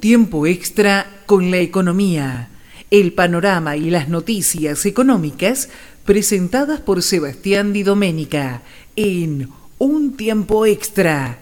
Tiempo extra con la economía, el panorama y las noticias económicas presentadas por Sebastián Di Domenica en Un tiempo extra.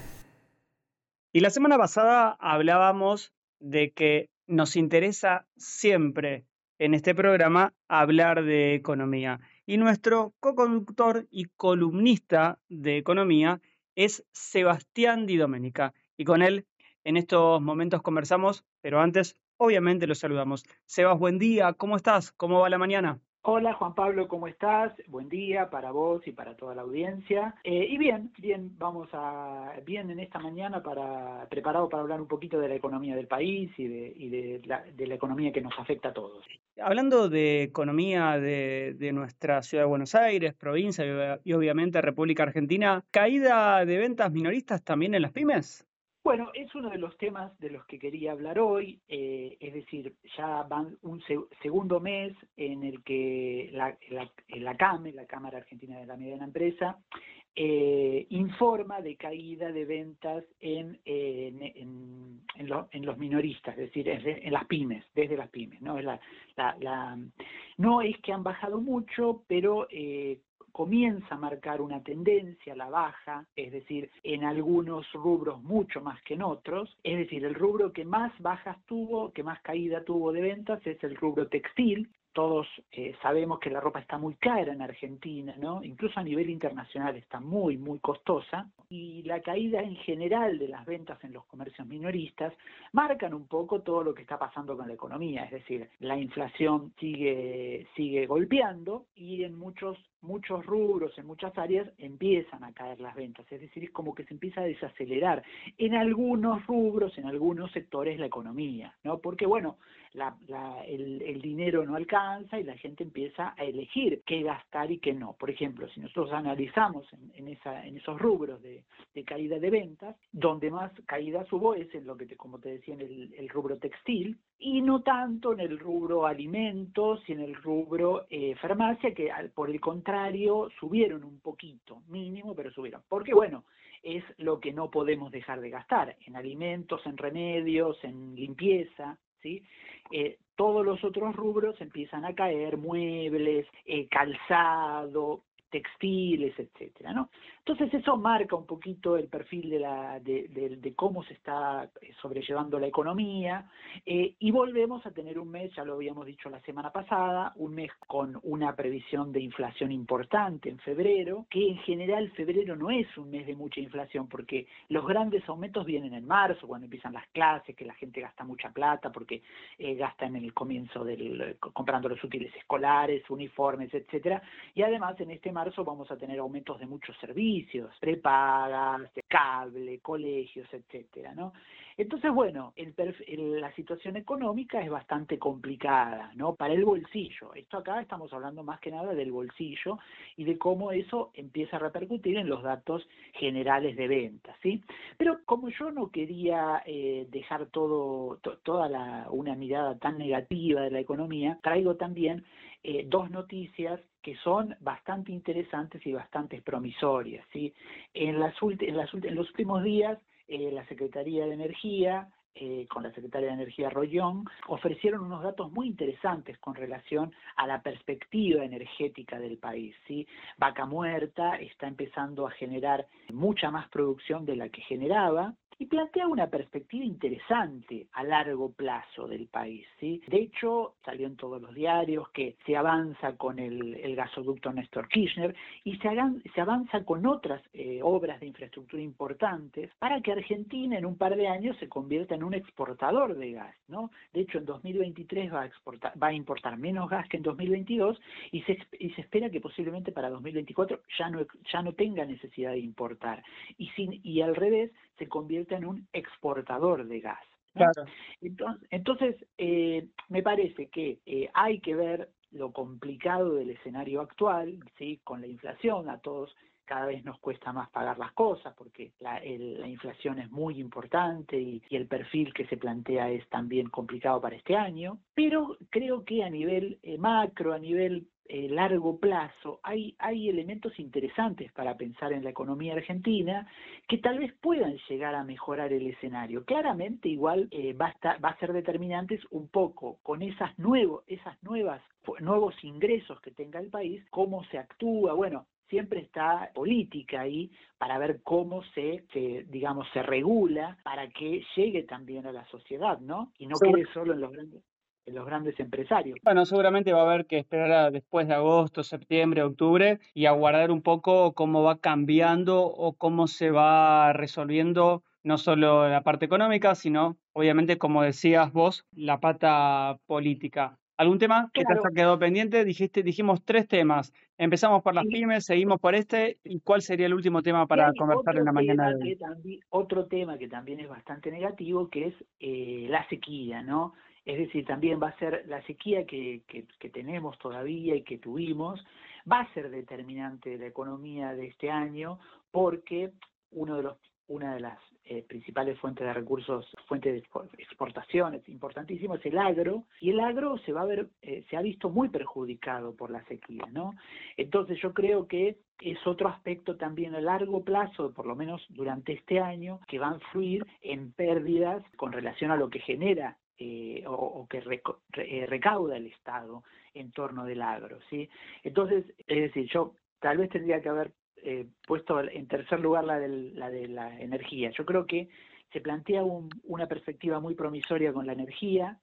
Y la semana pasada hablábamos de que nos interesa siempre en este programa hablar de economía. Y nuestro co-conductor y columnista de economía es Sebastián Di Domenica. Y con él en estos momentos conversamos, pero antes, obviamente, lo saludamos. Sebas, buen día, ¿cómo estás? ¿Cómo va la mañana? Hola Juan Pablo, ¿cómo estás? Buen día para vos y para toda la audiencia. Eh, y bien, bien, vamos a bien en esta mañana para preparado para hablar un poquito de la economía del país y de, la, economía que nos afecta a todos. Hablando de economía de, de nuestra ciudad de Buenos Aires, provincia y obviamente República Argentina, ¿caída de ventas minoristas también en las pymes? Bueno, es uno de los temas de los que quería hablar hoy, eh, es decir, ya van un segundo mes en el que la, CAME, la Cámara Argentina de la Mediana Empresa, eh, informa de caída de ventas en, en, los minoristas, es decir, en, las pymes, desde las pymes. ¿no? La, no es que han bajado mucho, pero eh, comienza a marcar una tendencia a la baja, es decir, en algunos rubros mucho más que en otros, es decir, el rubro que más bajas tuvo, que más caída tuvo de ventas es el rubro textil, todos eh, sabemos que la ropa está muy cara en Argentina, ¿no? Incluso a nivel internacional está muy, muy costosa. Y la caída en general de las ventas en los comercios minoristas marcan un poco todo lo que está pasando con la economía. Es decir, la inflación sigue, sigue golpeando y en muchos muchos rubros, en muchas áreas, empiezan a caer las ventas. Es decir, es como que se empieza a desacelerar en algunos rubros, en algunos sectores la economía, ¿no? Porque, bueno, el, dinero no alcanza y la gente empieza a elegir qué gastar y qué no. Por ejemplo, si nosotros analizamos en, esos rubros de, caída de ventas, donde más caída hubo es en lo que, te, como te decía, en el, rubro textil y no tanto en el rubro alimentos y en el rubro eh, farmacia, que por el contrario subieron un poquito, mínimo, pero subieron. Porque bueno, es lo que no podemos dejar de gastar, en alimentos, en remedios, en limpieza, ¿sí? Eh, todos los otros rubros empiezan a caer, muebles, eh, calzado, textiles, etcétera, ¿no? Entonces eso marca un poquito el perfil de, la, de, cómo se está eh, sobrellevando la economía. Eh, y volvemos a tener un mes, ya lo habíamos dicho la semana pasada, un mes con una previsión de inflación importante en febrero, que en general febrero no es un mes de mucha inflación porque los grandes aumentos vienen en marzo, cuando empiezan las clases, que la gente gasta mucha plata porque eh, gasta en el comienzo del comprando los útiles escolares, uniformes, etcétera, y además en este marzo vamos a tener aumentos de muchos servicios, prepagas, cable, colegios, etcétera, ¿no? Entonces, bueno, la situación económica es bastante complicada, ¿no? Para el bolsillo. Esto acá estamos hablando más que nada del bolsillo y de cómo eso empieza a repercutir en los datos generales de ventas, ¿sí? Pero como yo no quería eh, dejar todo, toda la, una mirada tan negativa de la economía, traigo también eh, dos noticias que son bastante interesantes y bastante promisorias. ¿sí? En, las en, las, en los últimos días, eh, la Secretaría de Energía, eh, con la Secretaria de Energía Rollón, ofrecieron unos datos muy interesantes con relación a la perspectiva energética del país. ¿sí? Vaca Muerta está empezando a generar mucha más producción de la que generaba, y plantea una perspectiva interesante a largo plazo del país. ¿sí? De hecho, salió en todos los diarios que se avanza con el, gasoducto Néstor Kirchner y se, se avanza con otras eh, obras de infraestructura importantes para que Argentina en un par de años se convierta en un exportador de gas. ¿no? De hecho, en 2023 va a, exportar, va a importar menos gas que en 2022 y se, y se espera que posiblemente para 2024 ya no, ya no tenga necesidad de importar. Y, sin, y al revés, se convierte en un exportador de gas. Entonces, eh, me parece que eh, hay que ver lo complicado del escenario actual, ¿sí? con la inflación, a todos cada vez nos cuesta más pagar las cosas porque la, inflación es muy importante y, el perfil que se plantea es también complicado para este año, pero creo que a nivel eh, macro, a nivel eh, largo plazo hay, hay elementos interesantes para pensar en la economía argentina que tal vez puedan llegar a mejorar el escenario. Claramente igual eh, va, a va a ser determinantes un poco con esas, nuevo, esas nuevas nuevos ingresos que tenga el país, cómo se actúa, bueno, siempre está política ahí para ver cómo se, digamos, se regula para que llegue también a la sociedad, ¿no? Y no quede solo en los grandes los grandes empresarios. Bueno, seguramente va a haber que esperar después de agosto, septiembre, octubre y aguardar un poco cómo va cambiando o cómo se va resolviendo no solo la parte económica, sino obviamente, como decías vos, la pata política. ¿Algún tema que te haya quedado pendiente? Dijiste, dijimos tres temas. Empezamos por las pymes, seguimos por este. ¿Y cuál sería el último tema para conversar en la mañana de hoy? otro tema que también es bastante negativo, que es eh, la sequía, ¿no? Es decir, también va a ser la sequía que, que, tenemos todavía y que tuvimos, va a ser determinante de la economía de este año porque uno de los, una de las eh, principales fuentes de recursos, fuentes de exportaciones importantísimas, es el agro, y el agro se va a ver, eh, se ha visto muy perjudicado por la sequía, ¿no? Entonces yo creo que es otro aspecto también a largo plazo, por lo menos durante este año, que va a influir en pérdidas con relación a lo que genera eh, o, que eh, recauda el Estado en torno del agro, ¿sí? Entonces, es decir, yo tal vez tendría que haber eh, puesto en tercer lugar la, la de la energía. Yo creo que se plantea una perspectiva muy promisoria con la energía,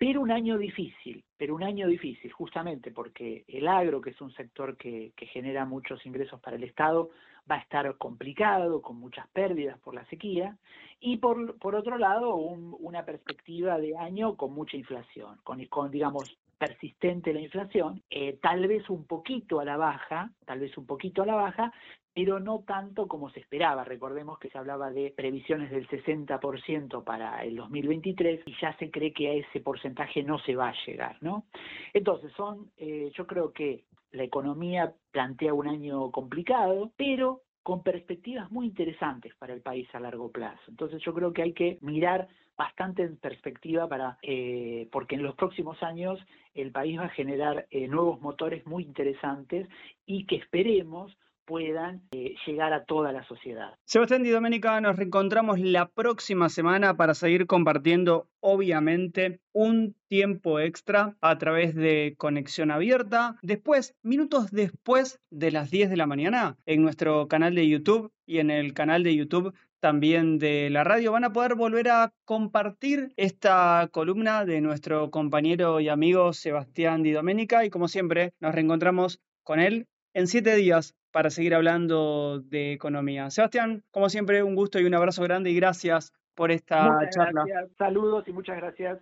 pero un año difícil, pero un año difícil, justamente porque el agro, que es un sector que, genera muchos ingresos para el Estado, va a estar complicado, con muchas pérdidas por la sequía, y por, otro lado, una perspectiva de año con mucha inflación, con, con digamos, persistente la inflación, eh, tal vez un poquito a la baja, tal vez un poquito a la baja, pero no tanto como se esperaba. Recordemos que se hablaba de previsiones del 60% para el 2023 y ya se cree que a ese porcentaje no se va a llegar, ¿no? Entonces, son, eh, yo creo que la economía plantea un año complicado, pero con perspectivas muy interesantes para el país a largo plazo. Entonces yo creo que hay que mirar bastante en perspectiva para eh, porque en los próximos años el país va a generar eh, nuevos motores muy interesantes y que esperemos puedan eh, llegar a toda la sociedad. Sebastián Di Domenica, nos reencontramos la próxima semana para seguir compartiendo, obviamente, un tiempo extra a través de Conexión Abierta. Después, minutos después de las 10 de la mañana, en nuestro canal de YouTube y en el canal de YouTube también de la radio, van a poder volver a compartir esta columna de nuestro compañero y amigo Sebastián Di Domenica y como siempre nos reencontramos con él en siete días para seguir hablando de economía. Sebastián, como siempre, un gusto y un abrazo grande y gracias por esta charla. Saludos y muchas gracias.